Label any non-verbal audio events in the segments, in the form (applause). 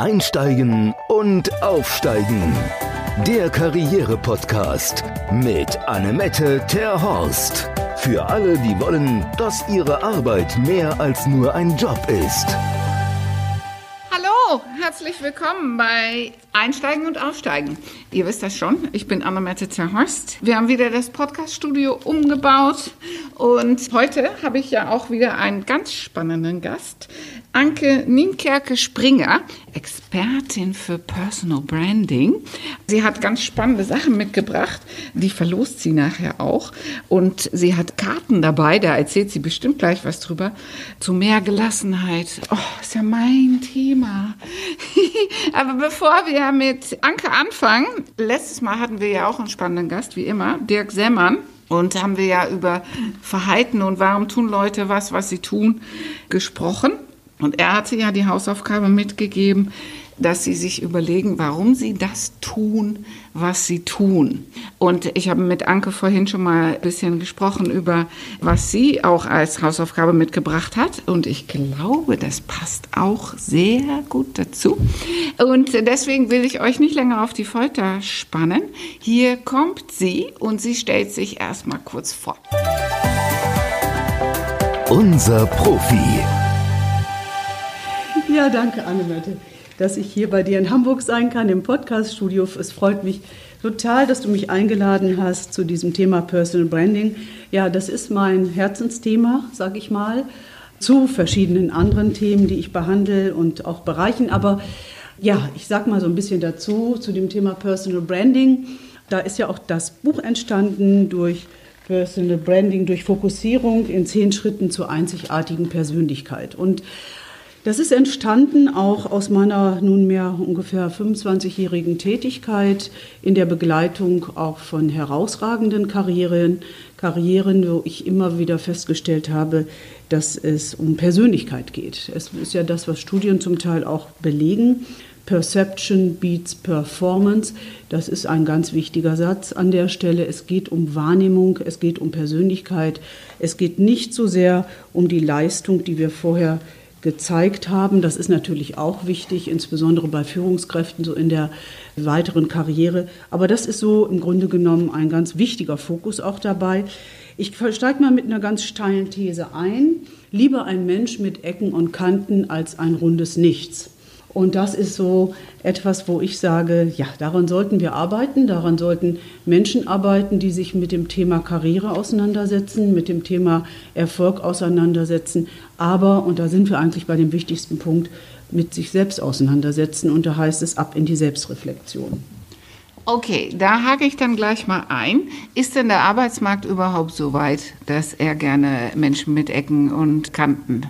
Einsteigen und Aufsteigen. Der Karriere-Podcast mit Annemette Terhorst. Für alle, die wollen, dass ihre Arbeit mehr als nur ein Job ist. Hallo, herzlich willkommen bei Einsteigen und Aufsteigen. Ihr wisst das schon, ich bin Annemette Terhorst. Wir haben wieder das Podcast-Studio umgebaut und heute habe ich ja auch wieder einen ganz spannenden Gast. Anke Nienkerke-Springer, Expertin für Personal Branding. Sie hat ganz spannende Sachen mitgebracht, die verlost sie nachher auch. Und sie hat Karten dabei, da erzählt sie bestimmt gleich was drüber, zu mehr Gelassenheit. Oh, ist ja mein Thema. (laughs) Aber bevor wir mit Anke anfangen, letztes Mal hatten wir ja auch einen spannenden Gast, wie immer, Dirk Semmern. Und haben wir ja über Verhalten und warum tun Leute was, was sie tun, gesprochen. Und er hatte ja die Hausaufgabe mitgegeben, dass sie sich überlegen, warum sie das tun, was sie tun. Und ich habe mit Anke vorhin schon mal ein bisschen gesprochen über, was sie auch als Hausaufgabe mitgebracht hat. Und ich glaube, das passt auch sehr gut dazu. Und deswegen will ich euch nicht länger auf die Folter spannen. Hier kommt sie und sie stellt sich erstmal kurz vor. Unser Profi. Ja, danke, Annemette, dass ich hier bei dir in Hamburg sein kann, im Podcaststudio. Es freut mich total, dass du mich eingeladen hast zu diesem Thema Personal Branding. Ja, das ist mein Herzensthema, sage ich mal, zu verschiedenen anderen Themen, die ich behandle und auch Bereichen. Aber ja, ich sage mal so ein bisschen dazu, zu dem Thema Personal Branding. Da ist ja auch das Buch entstanden durch Personal Branding, durch Fokussierung in zehn Schritten zur einzigartigen Persönlichkeit. Und das ist entstanden auch aus meiner nunmehr ungefähr 25-jährigen Tätigkeit in der Begleitung auch von herausragenden Karrieren, Karrieren, wo ich immer wieder festgestellt habe, dass es um Persönlichkeit geht. Es ist ja das, was Studien zum Teil auch belegen. Perception beats Performance. Das ist ein ganz wichtiger Satz an der Stelle. Es geht um Wahrnehmung, es geht um Persönlichkeit. Es geht nicht so sehr um die Leistung, die wir vorher gezeigt haben. Das ist natürlich auch wichtig, insbesondere bei Führungskräften so in der weiteren Karriere. Aber das ist so im Grunde genommen ein ganz wichtiger Fokus auch dabei. Ich steige mal mit einer ganz steilen These ein. Lieber ein Mensch mit Ecken und Kanten als ein rundes Nichts. Und das ist so etwas, wo ich sage, ja, daran sollten wir arbeiten, daran sollten Menschen arbeiten, die sich mit dem Thema Karriere auseinandersetzen, mit dem Thema Erfolg auseinandersetzen, aber, und da sind wir eigentlich bei dem wichtigsten Punkt, mit sich selbst auseinandersetzen. Und da heißt es ab in die Selbstreflexion. Okay, da hake ich dann gleich mal ein. Ist denn der Arbeitsmarkt überhaupt so weit, dass er gerne Menschen mit Ecken und Kanten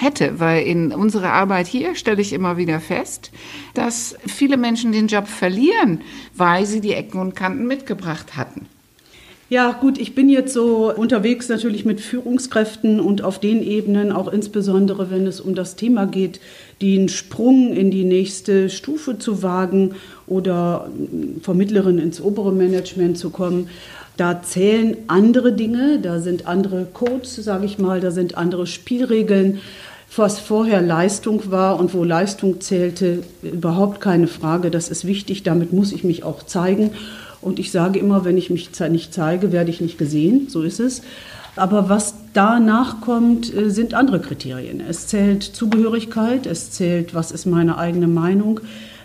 hätte? Weil in unserer Arbeit hier stelle ich immer wieder fest, dass viele Menschen den Job verlieren, weil sie die Ecken und Kanten mitgebracht hatten. Ja, gut, ich bin jetzt so unterwegs natürlich mit Führungskräften und auf den Ebenen, auch insbesondere wenn es um das Thema geht, den Sprung in die nächste Stufe zu wagen oder vom mittleren ins obere Management zu kommen. Da zählen andere Dinge, da sind andere Codes, sage ich mal, da sind andere Spielregeln. Was vorher Leistung war und wo Leistung zählte, überhaupt keine Frage. Das ist wichtig, damit muss ich mich auch zeigen. Und ich sage immer, wenn ich mich nicht zeige, werde ich nicht gesehen. So ist es. Aber was danach kommt, äh, sind andere Kriterien. Es zählt Zugehörigkeit, es zählt, was ist meine eigene Meinung,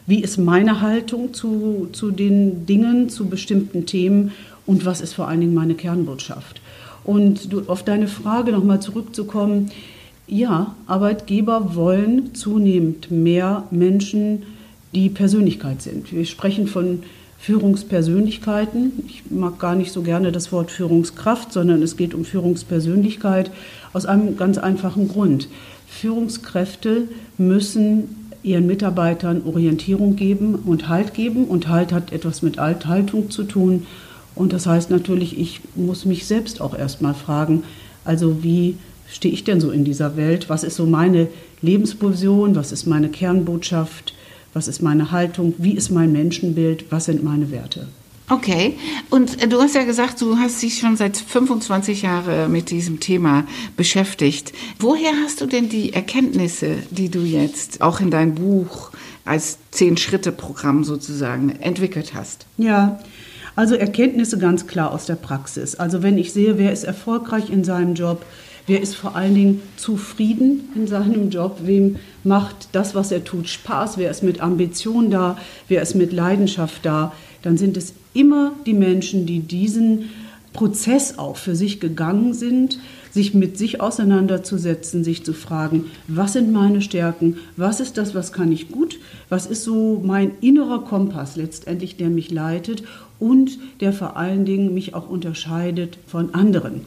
wie ist meine Haltung zu, zu den Dingen, zu bestimmten Themen und was ist vor allen Dingen meine Kernbotschaft. Und du, auf deine Frage nochmal zurückzukommen, ja, Arbeitgeber wollen zunehmend mehr Menschen, die Persönlichkeit sind. Wir sprechen von Führungspersönlichkeiten. Ich mag gar nicht so gerne das Wort Führungskraft, sondern es geht um Führungspersönlichkeit aus einem ganz einfachen Grund. Führungskräfte müssen ihren Mitarbeitern Orientierung geben und Halt geben. Und Halt hat etwas mit Althaltung zu tun. Und das heißt natürlich, ich muss mich selbst auch erstmal fragen, also wie stehe ich denn so in dieser Welt? Was ist so meine Lebensvision? Was ist meine Kernbotschaft? was ist meine Haltung, wie ist mein Menschenbild, was sind meine Werte. Okay, und äh, du hast ja gesagt, du hast dich schon seit 25 Jahren mit diesem Thema beschäftigt. Woher hast du denn die Erkenntnisse, die du jetzt auch in dein Buch als Zehn-Schritte-Programm sozusagen entwickelt hast. Ja, also Erkenntnisse ganz klar aus der Praxis. Also wenn ich sehe, wer ist erfolgreich in seinem Job, wer ist vor allen Dingen zufrieden in seinem Job, wem macht das, was er tut, Spaß, wer ist mit Ambition da, wer ist mit Leidenschaft da, dann sind es immer die Menschen, die diesen Prozess auch für sich gegangen sind, sich mit sich auseinanderzusetzen, sich zu fragen, was sind meine Stärken, was ist das, was kann ich gut, was ist so mein innerer Kompass letztendlich, der mich leitet und der vor allen Dingen mich auch unterscheidet von anderen.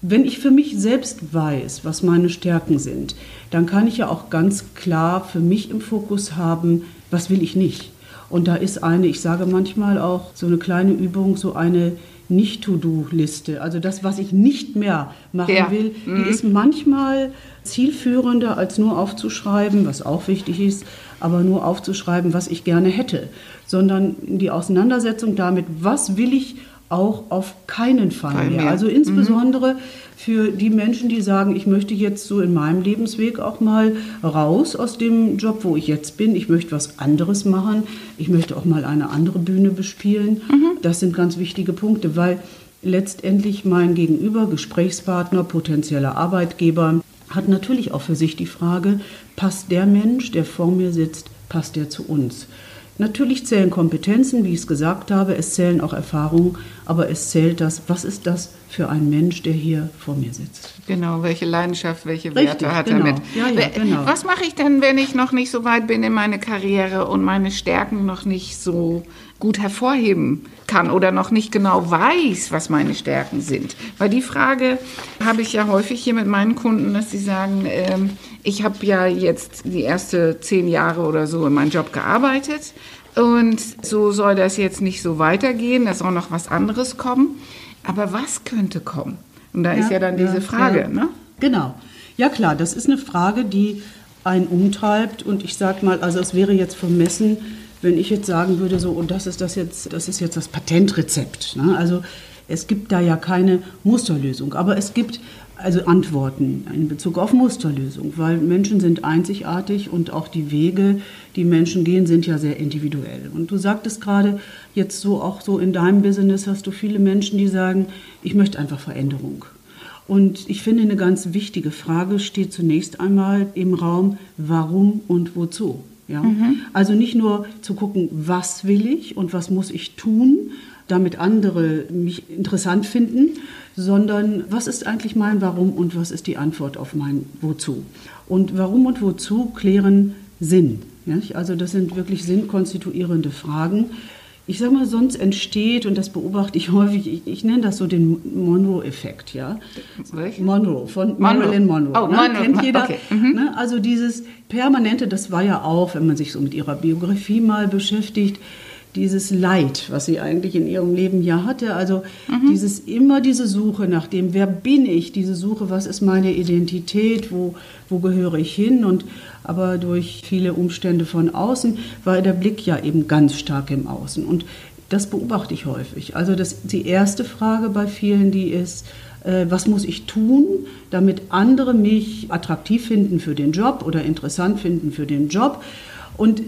Wenn ich für mich selbst weiß, was meine Stärken sind, dann kann ich ja auch ganz klar für mich im Fokus haben, was will ich nicht. Und da ist eine, ich sage manchmal auch so eine kleine Übung, so eine nicht-To-Do-Liste. Also das, was ich nicht mehr machen ja. will, die mhm. ist manchmal zielführender, als nur aufzuschreiben, was auch wichtig ist, aber nur aufzuschreiben, was ich gerne hätte, sondern die Auseinandersetzung damit, was will ich auch auf keinen Fall mehr. Also insbesondere mhm. für die Menschen, die sagen, ich möchte jetzt so in meinem Lebensweg auch mal raus aus dem Job, wo ich jetzt bin. Ich möchte was anderes machen. Ich möchte auch mal eine andere Bühne bespielen. Mhm. Das sind ganz wichtige Punkte, weil letztendlich mein Gegenüber, Gesprächspartner, potenzieller Arbeitgeber, hat natürlich auch für sich die Frage, passt der Mensch, der vor mir sitzt, passt der zu uns? Natürlich zählen Kompetenzen, wie ich es gesagt habe, es zählen auch Erfahrungen, aber es zählt das, was ist das für ein Mensch, der hier vor mir sitzt. Genau, welche Leidenschaft, welche Werte Richtig, hat genau. er mit. Ja, ja, genau. Was mache ich denn, wenn ich noch nicht so weit bin in meine Karriere und meine Stärken noch nicht so gut hervorheben kann oder noch nicht genau weiß, was meine Stärken sind? Weil die Frage habe ich ja häufig hier mit meinen Kunden, dass sie sagen, ähm, ich habe ja jetzt die ersten zehn Jahre oder so in meinem Job gearbeitet und so soll das jetzt nicht so weitergehen, da soll noch was anderes kommen. Aber was könnte kommen? Und da ja, ist ja dann diese Frage, ja. ne? Genau. Ja klar, das ist eine Frage, die einen umtreibt und ich sage mal, also es wäre jetzt vermessen, wenn ich jetzt sagen würde, so und das ist das jetzt, das ist jetzt das Patentrezept. Ne? Also es gibt da ja keine Musterlösung, aber es gibt also Antworten in Bezug auf Musterlösung, weil Menschen sind einzigartig und auch die Wege, die Menschen gehen, sind ja sehr individuell. Und du sagtest gerade, jetzt so auch so in deinem Business hast du viele Menschen, die sagen, ich möchte einfach Veränderung. Und ich finde, eine ganz wichtige Frage steht zunächst einmal im Raum, warum und wozu. Ja? Mhm. Also nicht nur zu gucken, was will ich und was muss ich tun, damit andere mich interessant finden, sondern was ist eigentlich mein Warum und was ist die Antwort auf mein Wozu. Und Warum und Wozu klären Sinn. Ja? Also das sind wirklich sinnkonstituierende Fragen. Ich sage mal, sonst entsteht, und das beobachte ich (laughs) häufig, ich, ich nenne das so den Monroe-Effekt. Ja? Monroe, von Monroe. Marilyn Monroe. Oh, ne? Monroe. Kennt jeder. Okay. Mhm. Ne? Also dieses Permanente, das war ja auch, wenn man sich so mit ihrer Biografie mal beschäftigt, dieses Leid, was sie eigentlich in ihrem Leben ja hatte. Also mhm. dieses immer diese Suche nach dem, wer bin ich, diese Suche, was ist meine Identität, wo, wo gehöre ich hin und aber durch viele Umstände von außen war der Blick ja eben ganz stark im Außen und das beobachte ich häufig. Also das, die erste Frage bei vielen, die ist, äh, was muss ich tun, damit andere mich attraktiv finden für den Job oder interessant finden für den Job. Und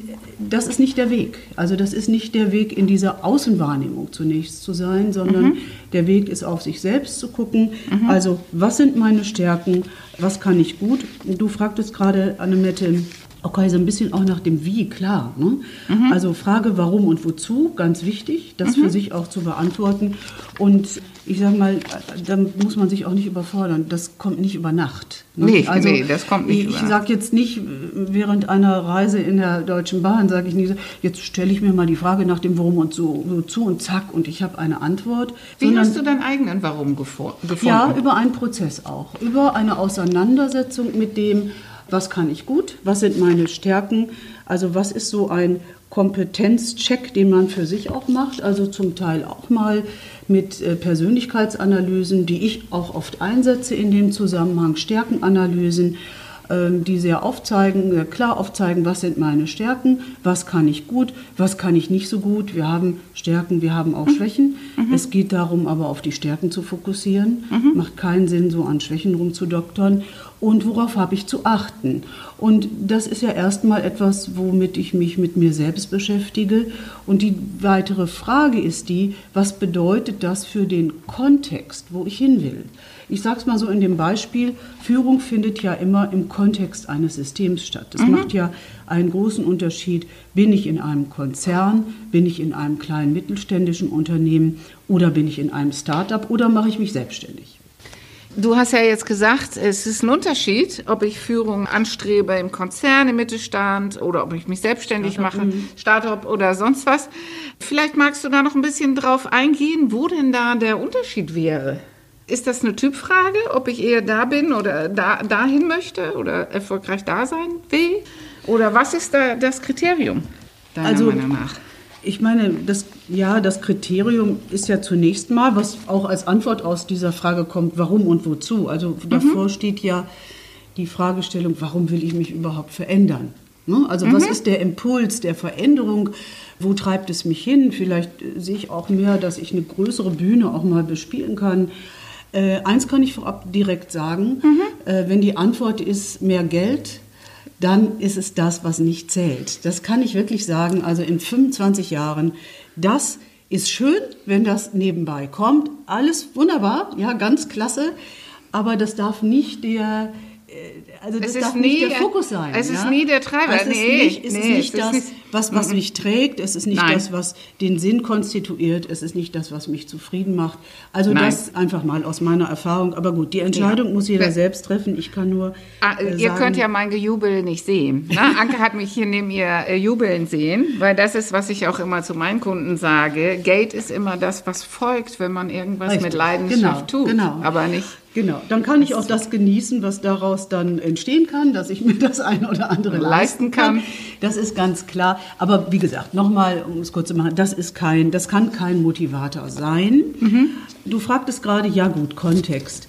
das ist nicht der Weg. Also das ist nicht der Weg in dieser Außenwahrnehmung zunächst zu sein, sondern mhm. der Weg ist auf sich selbst zu gucken. Mhm. Also was sind meine Stärken, was kann ich gut? Du fragtest gerade, Annemette, Okay, so ein bisschen auch nach dem Wie, klar. Ne? Mhm. Also Frage warum und wozu, ganz wichtig, das mhm. für sich auch zu beantworten. Und ich sage mal, da muss man sich auch nicht überfordern. Das kommt nicht über Nacht. Ne? Nee, also, nee, das kommt nicht Ich, ich sage jetzt nicht, während einer Reise in der Deutschen Bahn, sage ich nicht, jetzt stelle ich mir mal die Frage nach dem Warum und so, wozu und zack und ich habe eine Antwort. Wie sondern, hast du deinen eigenen Warum gefunden? Ja, über einen Prozess auch. Über eine Auseinandersetzung mit dem, was kann ich gut, was sind meine Stärken, also was ist so ein Kompetenzcheck, den man für sich auch macht, also zum Teil auch mal mit äh, Persönlichkeitsanalysen, die ich auch oft einsetze in dem Zusammenhang, Stärkenanalysen, ähm, die sehr aufzeigen, klar aufzeigen, was sind meine Stärken, was kann ich gut, was kann ich nicht so gut. Wir haben Stärken, wir haben auch mhm. Schwächen. Mhm. Es geht darum, aber auf die Stärken zu fokussieren. Mhm. Macht keinen Sinn, so an Schwächen rumzudoktern. Und worauf habe ich zu achten. Und das ist ja erstmal etwas, womit ich mich mit mir selbst beschäftige. Und die weitere Frage ist die, was bedeutet das für den Kontext, wo ich hin will? Ich sage es mal so in dem Beispiel, Führung findet ja immer im Kontext eines Systems statt. Das mhm. macht ja einen großen Unterschied, bin ich in einem Konzern, bin ich in einem kleinen mittelständischen Unternehmen oder bin ich in einem Start-up oder mache ich mich selbstständig. Du hast ja jetzt gesagt, es ist ein Unterschied, ob ich Führung anstrebe im Konzern, im Mittelstand oder ob ich mich selbstständig Startup. mache, mhm. Startup oder sonst was. Vielleicht magst du da noch ein bisschen drauf eingehen, wo denn da der Unterschied wäre. Ist das eine Typfrage, ob ich eher da bin oder da, dahin möchte oder erfolgreich da sein will? Oder was ist da das Kriterium deiner also, Meinung nach? Ich meine, das, ja, das Kriterium ist ja zunächst mal, was auch als Antwort aus dieser Frage kommt, warum und wozu. Also mhm. davor steht ja die Fragestellung, warum will ich mich überhaupt verändern? Ne? Also mhm. was ist der Impuls der Veränderung? Wo treibt es mich hin? Vielleicht sehe ich auch mehr, dass ich eine größere Bühne auch mal bespielen kann. Äh, eins kann ich vorab direkt sagen, mhm. äh, wenn die Antwort ist mehr Geld, dann ist es das, was nicht zählt. Das kann ich wirklich sagen. Also in 25 Jahren, das ist schön, wenn das nebenbei kommt. Alles wunderbar, ja, ganz klasse. Aber das darf nicht der äh, also das darf nie, nicht der Fokus sein. Es ja? ist nie der Treiber. Es ist nee, nicht, es nee, ist nicht es das, ist was, was mich trägt. Es ist nicht Nein. das, was den Sinn konstituiert. Es ist nicht das, was mich zufrieden macht. Also Nein. das einfach mal aus meiner Erfahrung. Aber gut, die Entscheidung ja. muss jeder ja. selbst treffen. Ich kann nur ah, äh, Ihr sagen, könnt ja mein Gejubel nicht sehen. Ne? (laughs) Anke hat mich hier neben ihr äh, jubeln sehen, weil das ist, was ich auch immer zu meinen Kunden sage. Geld ist immer das, was folgt, wenn man irgendwas Richtig. mit Leidenschaft genau. tut. Genau. Aber nicht Genau, dann kann ich auch das genießen, was daraus dann entstehen kann, dass ich mir (laughs) das eine oder andere leisten kann. Das ist ganz klar. Aber wie gesagt, nochmal, um es kurz zu machen, das ist kein, das kann kein Motivator sein. Mhm. Du fragtest gerade, ja gut, Kontext.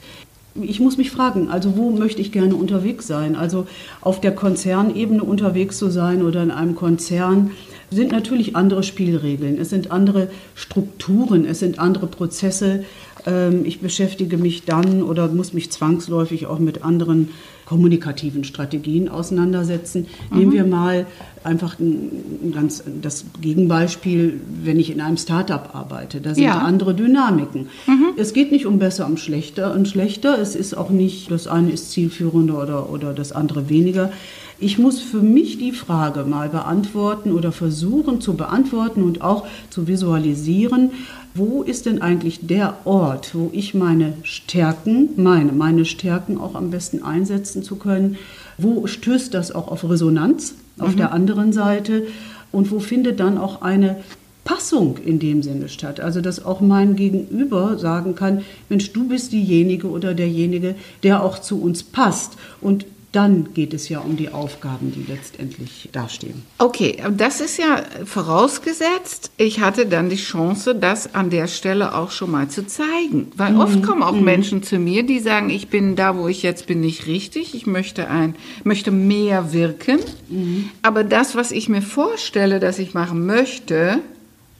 Ich muss mich fragen, also wo möchte ich gerne unterwegs sein? Also auf der Konzernebene unterwegs zu sein oder in einem Konzern sind natürlich andere Spielregeln, es sind andere Strukturen, es sind andere Prozesse, ähm, ich beschäftige mich dann oder muss mich zwangsläufig auch mit anderen kommunikativen Strategien auseinandersetzen. Mhm. Nehmen wir mal einfach ein ganz das Gegenbeispiel, wenn ich in einem Startup arbeite. Da sind ja. andere Dynamiken. Mhm. Es geht nicht um besser und schlechter und schlechter. Es ist auch nicht, das eine ist zielführender oder, oder das andere weniger. Ich muss für mich die Frage mal beantworten oder versuchen zu beantworten und auch zu visualisieren, wo ist denn eigentlich der Ort, wo ich meine Stärken, meine, meine Stärken auch am besten einsetzen zu können? Wo stößt das auch auf Resonanz auf mhm. der anderen Seite? Und wo findet dann auch eine Passung in dem Sinne statt. Also dass auch mein Gegenüber sagen kann, Mensch, du bist diejenige oder derjenige, der auch zu uns passt. Und dann geht es ja um die Aufgaben, die letztendlich dastehen. Okay, das ist ja vorausgesetzt, ich hatte dann die Chance, das an der Stelle auch schon mal zu zeigen. Weil mhm. oft kommen auch mhm. Menschen zu mir, die sagen, ich bin da, wo ich jetzt bin, nicht richtig, ich möchte, ein, möchte mehr wirken. Mhm. Aber das, was ich mir vorstelle, dass ich machen möchte,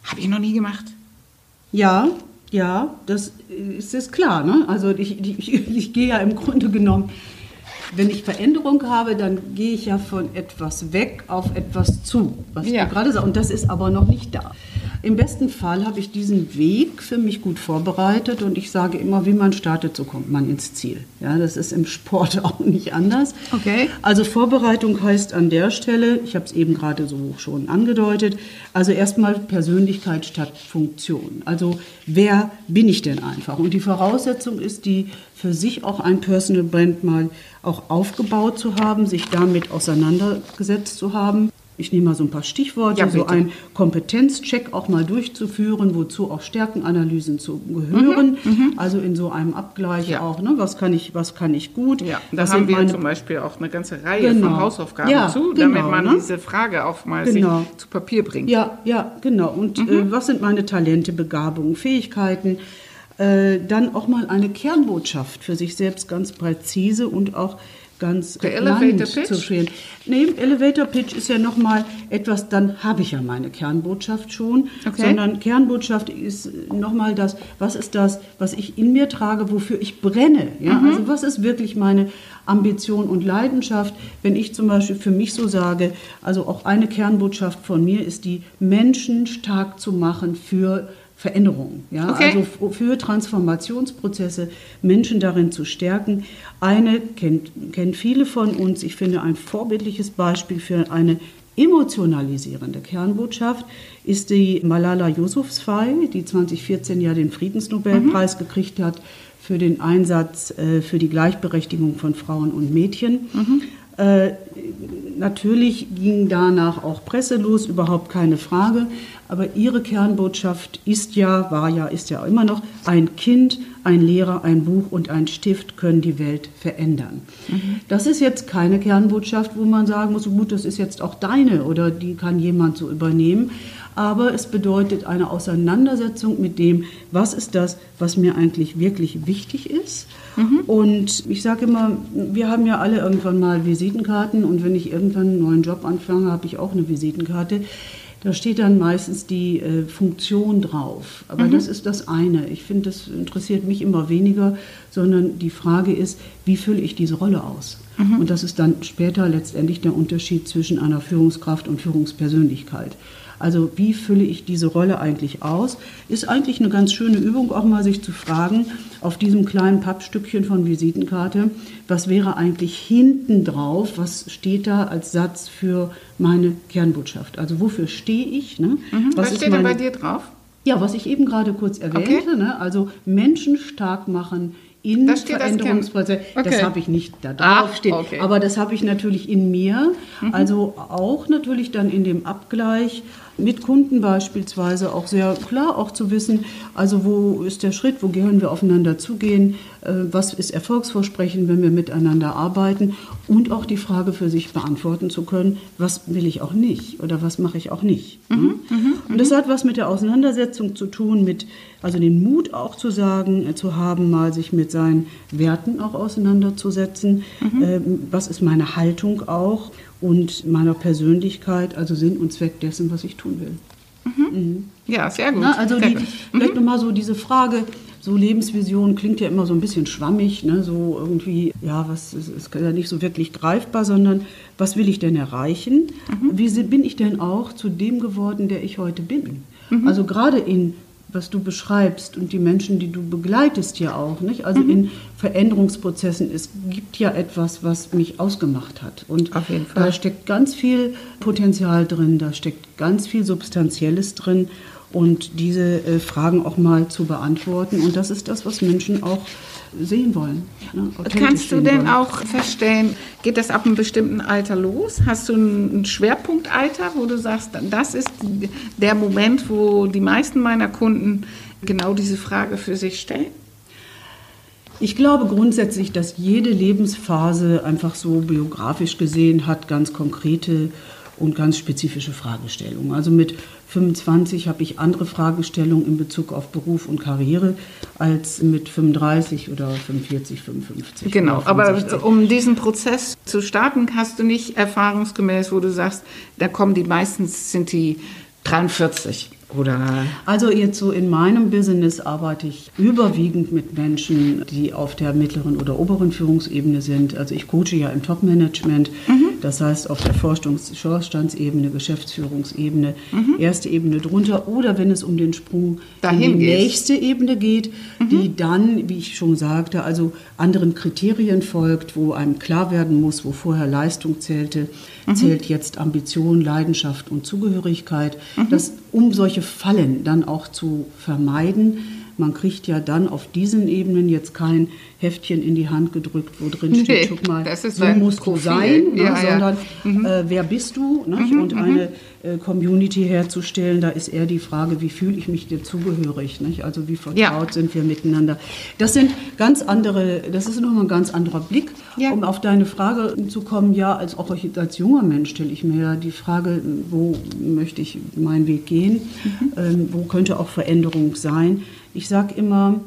habe ich noch nie gemacht. Ja, ja, das ist, ist klar. Ne? Also ich, ich, (laughs) ich gehe ja im Grunde genommen wenn ich Veränderung habe, dann gehe ich ja von etwas weg auf etwas zu, was ja. du gerade sagst. Und das ist aber noch nicht da. Im besten Fall habe ich diesen Weg für mich gut vorbereitet und ich sage immer, wie man startet, so kommt man ins Ziel. Ja, das ist im Sport (laughs) auch nicht anders. Okay. Also Vorbereitung heißt an der Stelle, ich habe es eben gerade so schon angedeutet, also erstmal Persönlichkeit statt Funktion. Also wer bin ich denn einfach? Und die Voraussetzung ist die für sich auch ein Personal Brand mal auch aufgebaut zu haben, sich damit auseinandergesetzt zu haben. Ich nehme mal so ein paar Stichworte, ja, so ein Kompetenzcheck auch mal durchzuführen, wozu auch Stärkenanalysen zu gehören. Mhm, mhm. also in so einem Abgleich ja. auch, ne, was kann ich, was kann ich gut. Ja, da haben wir zum Beispiel auch eine ganze Reihe genau. von Hausaufgaben ja, zu, genau, damit man ne? diese Frage auch mal genau. zu Papier bringt. Ja, ja, genau. Und mhm. äh, was sind meine Talente, Begabungen, Fähigkeiten? Äh, dann auch mal eine Kernbotschaft für sich selbst ganz präzise und auch ganz Der Elevator Pitch? zu stehen. Nee, Elevator Pitch ist ja nochmal etwas, dann habe ich ja meine Kernbotschaft schon, Okay. sondern Kernbotschaft ist nochmal das, was ist das, was ich in mir trage, wofür ich brenne. Ja? Mhm. Also was ist wirklich meine Ambition und Leidenschaft, wenn ich zum Beispiel für mich so sage, also auch eine Kernbotschaft von mir ist die, Menschen stark zu machen für Veränderungen, ja, Okay. also für Transformationsprozesse, Menschen darin zu stärken. Eine kennt, kennen viele von uns, ich finde ein vorbildliches Beispiel für eine emotionalisierende Kernbotschaft ist die Malala Yousafzai, die 2014 ja den Friedensnobelpreis gekriegt hat für den Einsatz äh, für die Gleichberechtigung von Frauen und Mädchen. Äh, natürlich ging danach auch Presse los, überhaupt keine Frage. Aber ihre Kernbotschaft ist ja, war ja, ist ja immer noch, ein Kind, ein Lehrer, ein Buch und ein Stift können die Welt verändern. Das ist jetzt keine Kernbotschaft, wo man sagen muss, gut, das ist jetzt auch deine oder die kann jemand so übernehmen. Aber es bedeutet eine Auseinandersetzung mit dem, was ist das, was mir eigentlich wirklich wichtig ist. Und ich sage immer, wir haben ja alle irgendwann mal Visitenkarten und wenn ich irgendwann einen neuen Job anfange, habe ich auch eine Visitenkarte. Da steht dann meistens die äh, Funktion drauf. Aber das ist das eine. Ich finde, das interessiert mich immer weniger, sondern die Frage ist, wie fülle ich diese Rolle aus? Und das ist dann später letztendlich der Unterschied zwischen einer Führungskraft und Führungspersönlichkeit. Also wie fülle ich diese Rolle eigentlich aus? Ist eigentlich eine ganz schöne Übung, auch mal sich zu fragen, auf diesem kleinen Pappstückchen von Visitenkarte, was wäre eigentlich hinten drauf, was steht da als Satz für meine Kernbotschaft? Also wofür stehe ich? Ne? Mhm. Was, ist steht denn bei meine- dir drauf? Ja, was ich eben gerade kurz erwähnte, ne? also Menschen stark machen in Das Kern- Veränderungsprozesse. Okay. Das habe ich nicht da drauf stehen, okay. aber das habe ich natürlich in mir. Mhm. Also auch natürlich dann in dem Abgleich mit Kunden beispielsweise auch sehr klar auch zu wissen, also wo ist der Schritt, wo gehören wir aufeinander zugehen, äh, was ist Erfolgsversprechen, wenn wir miteinander arbeiten und auch die Frage für sich beantworten zu können, was will ich auch nicht oder was mache ich auch nicht. ne? Und das hat was mit der Auseinandersetzung zu tun, mit also den Mut auch zu sagen, äh, zu haben, mal sich mit seinen Werten auch auseinanderzusetzen. Ähm, was ist meine Haltung auch und meiner Persönlichkeit, also Sinn und Zweck dessen, was ich tun will. Ja, sehr gut. Na, also sehr die, gut. vielleicht nochmal so diese Frage, so Lebensvision klingt ja immer so ein bisschen schwammig, ne? so irgendwie, ja, was ist, ist ja nicht so wirklich greifbar, sondern was will ich denn erreichen? Wie se- bin ich denn auch zu dem geworden, der ich heute bin? Also gerade in was du beschreibst und die Menschen, die du begleitest ja auch, nicht? Also in Veränderungsprozessen, es gibt ja etwas, was mich ausgemacht hat. Und Auf jeden Fall. da steckt ganz viel Potenzial drin, da steckt ganz viel Substanzielles drin und diese äh, Fragen auch mal zu beantworten. Und das ist das, was Menschen auch sehen wollen. ne, Kannst du denn wollen. auch feststellen, geht das ab einem bestimmten Alter los? Hast du ein ein Schwerpunktalter, wo du sagst, das ist der Moment, wo die meisten meiner Kunden genau diese Frage für sich stellen? Ich glaube grundsätzlich, dass jede Lebensphase einfach so biografisch gesehen hat ganz konkrete und ganz spezifische Fragestellungen. Also mit 25 habe ich andere Fragestellungen in Bezug auf Beruf und Karriere als mit 35 oder 45, 55. Genau, aber 65. um diesen Prozess zu starten, hast du nicht erfahrungsgemäß, wo du sagst, da kommen die meistens sind die 43 oder Also jetzt so in meinem Business arbeite ich überwiegend mit Menschen, die auf der mittleren oder oberen Führungsebene sind. Also ich coache ja im Top-Management, das heißt auf der Vorstands- Vorstandsebene, Geschäftsführungsebene, erste Ebene drunter oder wenn es um den Sprung Dahin in die geht. nächste Ebene geht, die dann, wie ich schon sagte, also anderen Kriterien folgt, wo einem klar werden muss, wo vorher Leistung zählte, zählt jetzt Ambition, Leidenschaft und Zugehörigkeit. Das, um solche Fallen dann auch zu vermeiden. Man kriegt ja dann auf diesen Ebenen jetzt kein Heftchen in die Hand gedrückt, wo drin steht, Nee, guck mal, das ist so musst Profil. du sein, ne, Ja, ja. sondern äh, wer bist du? Nicht? und eine äh, Community herzustellen, da ist eher die Frage, wie fühle ich mich dir zugehörig? Nicht? Also wie vertraut Ja. sind wir miteinander? Das sind ganz andere, das ist nochmal ein ganz anderer Blick. Um auf deine Frage zu kommen, ja, als auch als junger Mensch stelle ich mir ja die Frage, wo möchte ich meinen Weg gehen? Ähm, wo könnte auch Veränderung sein? Ich sage immer,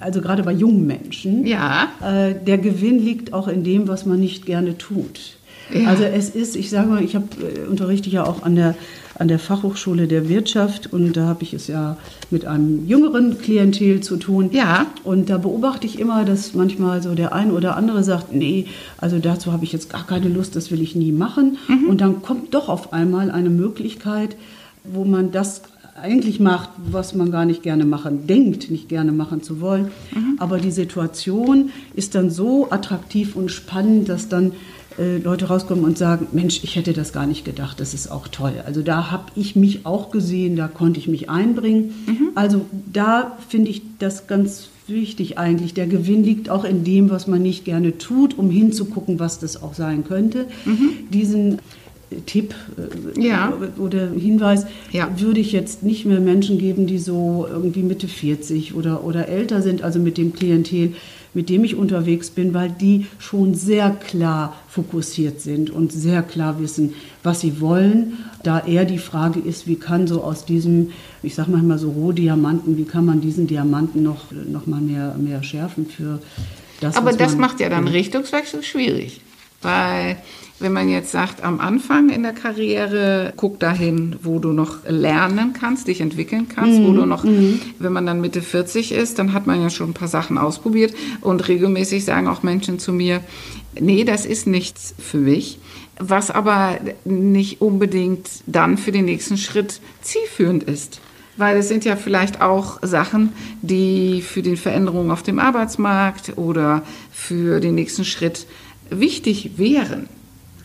also gerade bei jungen Menschen, Ja. äh, der Gewinn liegt auch in dem, was man nicht gerne tut. Ja. Also es ist, ich sage mal, ich habe äh, unterrichte ja auch an der an der Fachhochschule der Wirtschaft und da habe ich es ja mit einem jüngeren Klientel zu tun. Ja. Und da beobachte ich immer, dass manchmal so der ein oder andere sagt, nee, also dazu habe ich jetzt gar keine Lust, das will ich nie machen. Und dann kommt doch auf einmal eine Möglichkeit, wo man das eigentlich macht, was man gar nicht gerne machen denkt, nicht gerne machen zu wollen. Aber die Situation ist dann so attraktiv und spannend, dass dann äh, Leute rauskommen und sagen, Mensch, ich hätte das gar nicht gedacht, das ist auch toll. Also da habe ich mich auch gesehen, da konnte ich mich einbringen. Also da finde ich das ganz wichtig eigentlich. Der Gewinn liegt auch in dem, was man nicht gerne tut, um hinzugucken, was das auch sein könnte. Diesen äh, Tipp äh, Ja. oder Hinweis Ja. würde ich jetzt nicht mehr Menschen geben, die so irgendwie Mitte 40 oder, oder älter sind, also mit dem Klientel, mit dem ich unterwegs bin, weil die schon sehr klar fokussiert sind und sehr klar wissen, was sie wollen. Da eher die Frage ist, wie kann so aus diesem, ich sag manchmal so Rohdiamanten, wie kann man diesen Diamanten noch, noch mal mehr, mehr schärfen für das, Aber das macht ja dann Richtungswechsel schwierig. Weil wenn man jetzt sagt, am Anfang in der Karriere, guck dahin, wo du noch lernen kannst, dich entwickeln kannst, wo du noch, wenn man dann Mitte 40 ist, dann hat man ja schon ein paar Sachen ausprobiert und regelmäßig sagen auch Menschen zu mir, nee, das ist nichts für mich. Was aber nicht unbedingt dann für den nächsten Schritt zielführend ist. Weil es sind ja vielleicht auch Sachen, die für die Veränderung auf dem Arbeitsmarkt oder für den nächsten Schritt wichtig wären.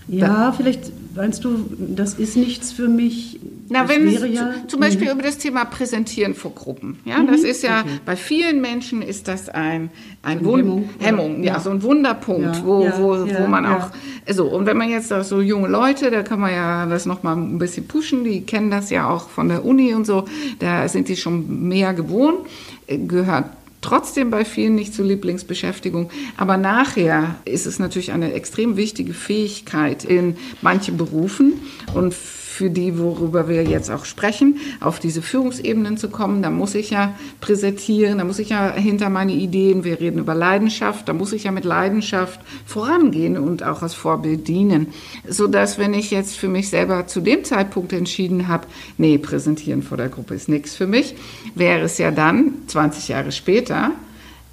Ja, vielleicht meinst du, das ist nichts für mich. Na, das wenn es ja, zu, zum Beispiel über das Thema Präsentieren vor Gruppen. Ja, das ist ja, okay. bei vielen Menschen ist das ein, ein So Hemmung, Hemmung, ja, Ja. so ein Wunderpunkt, Ja, wo, wo, wo man auch, so, und wenn man jetzt so junge Leute, da kann man ja das nochmal ein bisschen pushen, die kennen das ja auch von der Uni und so, da sind die schon mehr gewohnt, äh, gehört trotzdem bei vielen nicht zur Lieblingsbeschäftigung. Aber nachher ist es natürlich eine extrem wichtige Fähigkeit in manchen Berufen und für die, worüber wir jetzt auch sprechen, auf diese Führungsebenen zu kommen. Da muss ich ja präsentieren, da muss ich ja hinter meine Ideen, wir reden über Leidenschaft, da muss ich ja mit Leidenschaft vorangehen und auch als Vorbild dienen. Sodass, wenn ich jetzt für mich selber zu dem Zeitpunkt entschieden habe, nee, präsentieren vor der Gruppe ist nichts für mich, wäre es ja dann, 20 Jahre später,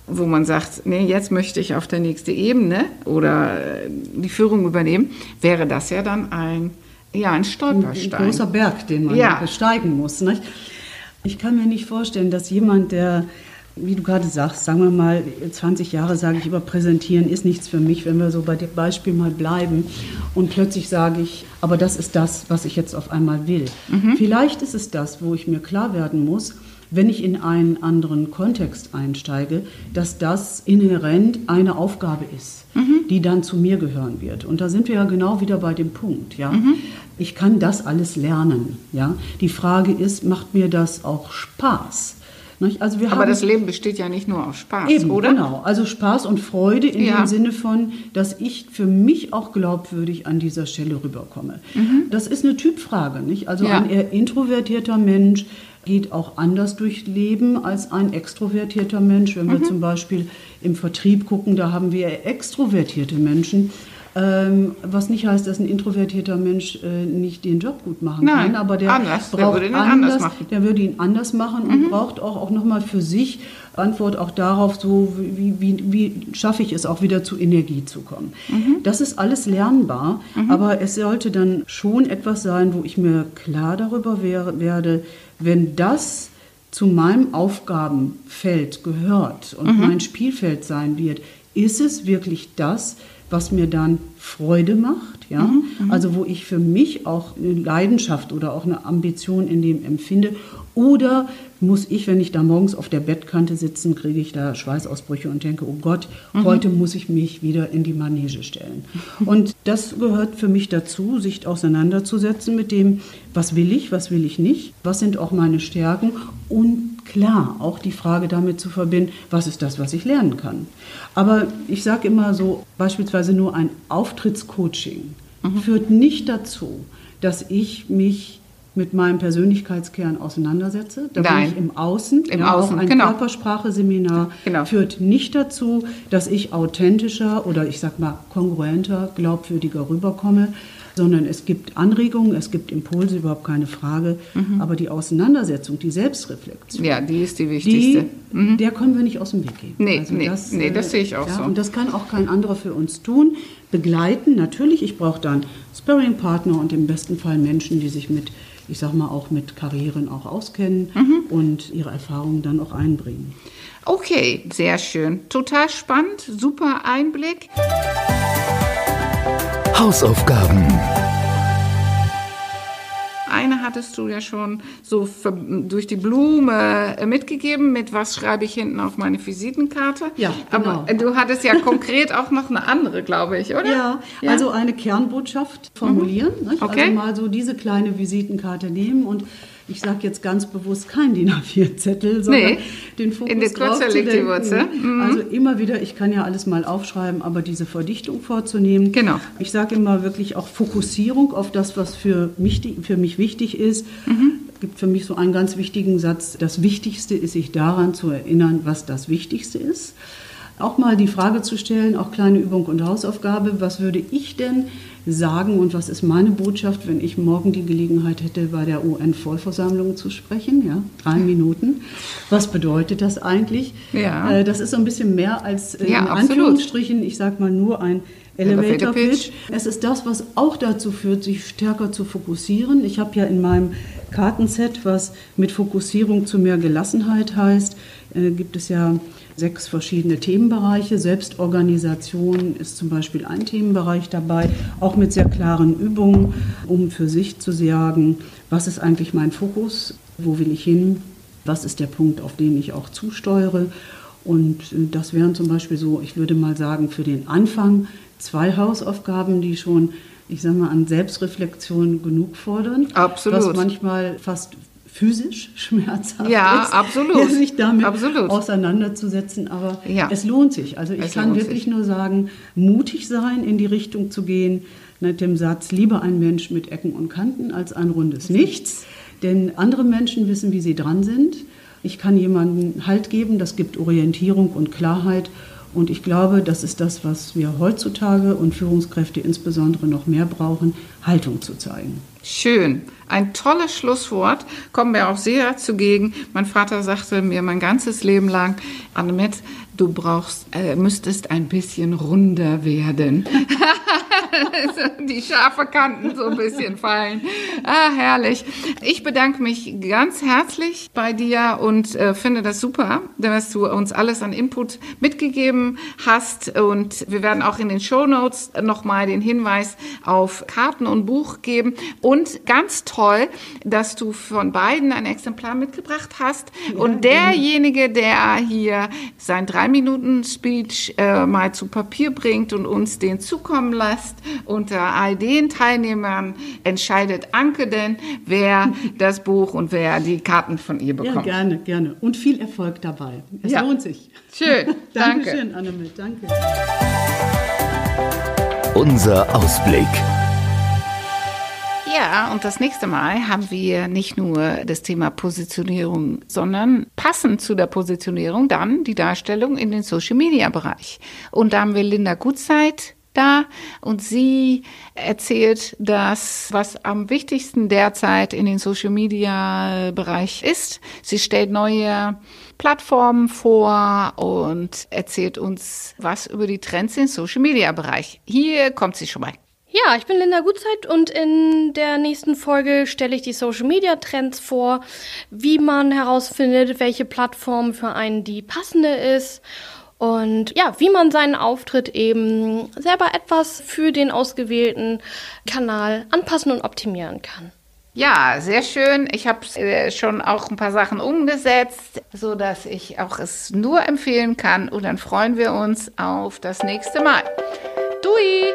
wo man sagt, nee, jetzt möchte ich auf der nächste Ebene oder äh, die Führung übernehmen, wäre das ja dann ein, ja, ein ein Stolperstein. großer Berg, den man Ja. besteigen muss. Nicht? Ich kann mir nicht vorstellen, dass jemand, der, wie du gerade sagst, sagen wir mal, 20 Jahre sage ich über präsentieren ist nichts für mich, wenn wir so bei dem Beispiel mal bleiben und plötzlich sage ich, aber das ist das, was ich jetzt auf einmal will. Vielleicht ist es das, wo ich mir klar werden muss, wenn ich in einen anderen Kontext einsteige, dass das inhärent eine Aufgabe ist, die dann zu mir gehören wird. Und da sind wir ja genau wieder bei dem Punkt. Ja? Ich kann das alles lernen. Ja? Die Frage ist, macht mir das auch Spaß? Also wir Aber haben das Leben besteht ja nicht nur aus Spaß, Eben, oder? genau. Also Spaß und Freude in Ja. dem Sinne von, dass ich für mich auch glaubwürdig an dieser Stelle rüberkomme. Das ist eine Typfrage, nicht? Also Mhm. Ja. ein eher introvertierter Mensch geht auch anders durch Leben als ein extrovertierter Mensch. Wenn wir Mhm. zum Beispiel im Vertrieb gucken, da haben wir extrovertierte Menschen. Ähm, was nicht heißt, dass ein introvertierter Mensch äh, nicht den Job gut machen Nein, kann, aber der anders. Der braucht würde ihn anders anders, machen. der würde ihn anders machen und braucht auch, auch nochmal für sich Antwort auch darauf, so wie, wie, wie schaffe ich es auch wieder zu Energie zu kommen. Das ist alles lernbar, aber es sollte dann schon etwas sein, wo ich mir klar darüber wäre, werde, wenn das zu meinem Aufgabenfeld gehört und mein Spielfeld sein wird, ist es wirklich das, was mir dann Freude macht, ja? Also wo ich für mich auch eine Leidenschaft oder auch eine Ambition in dem empfinde oder muss ich, wenn ich da morgens auf der Bettkante sitzen, kriege ich da Schweißausbrüche und denke, oh Gott, heute muss ich mich wieder in die Manege stellen. Und das gehört für mich dazu, sich auseinanderzusetzen mit dem, was will ich, was will ich nicht, was sind auch meine Stärken und klar, auch die Frage damit zu verbinden, was ist das, was ich lernen kann. Aber ich sage immer so, beispielsweise nur ein Auftrittscoaching führt nicht dazu, dass ich mich mit meinem Persönlichkeitskern auseinandersetze. Da Nein. bin ich im Außen. Im ja, Außen, auch ein genau. Körpersprache-Seminar Genau. führt nicht dazu, dass ich authentischer oder ich sag mal kongruenter, glaubwürdiger rüberkomme, sondern es gibt Anregungen, es gibt Impulse, überhaupt keine Frage. Mhm. Aber die Auseinandersetzung, die Selbstreflexion, Ja, die ist die die, wichtigste. der können wir nicht aus dem Weg gehen. Nee, nee, nee, das äh, sehe ich auch ja, so. Und das kann auch kein anderer für uns tun. Begleiten, natürlich, ich brauche dann Sparring-Partner und im besten Fall Menschen, die sich mit, ich sag mal, auch mit Karrieren auch auskennen Mhm. und ihre Erfahrungen dann auch einbringen. Okay, sehr schön. Total spannend, super Einblick. Hausaufgaben. Eine hattest du ja schon so durch die Blume äh, mitgegeben, mit was schreibe ich hinten auf meine Visitenkarte. Ja, genau. Aber äh, du hattest ja konkret auch noch eine andere, glaube ich, oder? Ja, also eine Kernbotschaft formulieren. Mhm. Okay. Also mal so diese kleine Visitenkarte nehmen und ich sage jetzt ganz bewusst kein DIN A4-Zettel, sondern Nee, den Fokus in der Kürze liegt die. Wurzel. Mhm. Also immer wieder, ich kann ja alles mal aufschreiben, aber diese Verdichtung vorzunehmen. Genau. Ich sage immer wirklich auch Fokussierung auf das, was für mich, für mich wichtig ist. Mhm. gibt für mich so einen ganz wichtigen Satz. Das Wichtigste ist, sich daran zu erinnern, was das Wichtigste ist. Auch mal die Frage zu stellen, auch kleine Übung und Hausaufgabe, was würde ich denn sagen und was ist meine Botschaft, wenn ich morgen die Gelegenheit hätte, bei der UN-Vollversammlung zu sprechen? Ja, drei Minuten. Was bedeutet das eigentlich? Ja. Äh, Das ist so ein bisschen mehr als äh, Ja, in absolut. Anführungsstrichen, ich sage mal nur ein Elevator. Pitch. Es ist das, was auch dazu führt, sich stärker zu fokussieren. Ich habe ja in meinem Kartenset, was mit Fokussierung zu mehr Gelassenheit heißt, äh, gibt es ja sechs verschiedene Themenbereiche. Selbstorganisation ist zum Beispiel ein Themenbereich dabei, auch mit sehr klaren Übungen, um für sich zu sagen, was ist eigentlich mein Fokus, wo will ich hin, was ist der Punkt, auf den ich auch zusteuere. Und äh, das wären zum Beispiel so, ich würde mal sagen, für den Anfang zwei Hausaufgaben, die schon, ich sage mal, an Selbstreflexion genug fordern. Absolut. Was manchmal fast physisch (laughs) schmerzhaft Ja, ist, absolut. sich damit Absolut. auseinanderzusetzen. Aber Ja. es lohnt sich. Also ich Es kann wirklich sich. nur sagen, mutig sein, in die Richtung zu gehen, mit dem Satz, lieber ein Mensch mit Ecken und Kanten als ein rundes Nichts. Denn andere Menschen wissen, wie sie dran sind. Ich kann jemandem Halt geben, das gibt Orientierung und Klarheit. Und ich glaube, das ist das, was wir heutzutage und Führungskräfte insbesondere noch mehr brauchen, Haltung zu zeigen. Schön. Ein tolles Schlusswort. Kommen wir auch sehr zugegen. Mein Vater sagte mir mein ganzes Leben lang, Annemette, du brauchst, äh, müsstest ein bisschen runder werden. (laughs) Die scharfe Kanten so ein bisschen fallen. Ah, herrlich. Ich bedanke mich ganz herzlich bei dir und äh, finde das super, dass du uns alles an Input mitgegeben hast. Und wir werden auch in den Show Notes nochmal den Hinweis auf Karten und Buch geben. Und ganz toll, dass du von beiden ein Exemplar mitgebracht hast. und derjenige, der hier sein drei Minuten Speech äh, mal zu Papier bringt und uns den zukommen lässt, unter all den Teilnehmern entscheidet Anke denn, wer (laughs) das Buch und wer die Karten von ihr Ja, bekommt. gerne, gerne. Und viel Erfolg dabei. Es Ja. lohnt sich. Schön, (laughs) danke. Dankeschön, Annemette. Danke. Unser Ausblick. Ja, und das nächste Mal haben wir nicht nur das Thema Positionierung, sondern passend zu der Positionierung dann die Darstellung in den Social-Media-Bereich. Und da haben wir Linda Gutzeit da und sie erzählt das, was am wichtigsten derzeit in den Social-Media-Bereich ist. Sie stellt neue Plattformen vor und erzählt uns was über die Trends im Social-Media-Bereich. Hier kommt sie schon mal. Ja, ich bin Linda Gutzeit und in der nächsten Folge stelle ich die Social Media Trends vor, wie man herausfindet, welche Plattform für einen die passende ist und ja, wie man seinen Auftritt eben selber etwas für den ausgewählten Kanal anpassen und optimieren kann. Ja, sehr schön. Ich habe äh, schon auch ein paar Sachen umgesetzt, so dass ich auch es nur empfehlen kann. Und dann freuen wir uns auf das nächste Mal. Dui!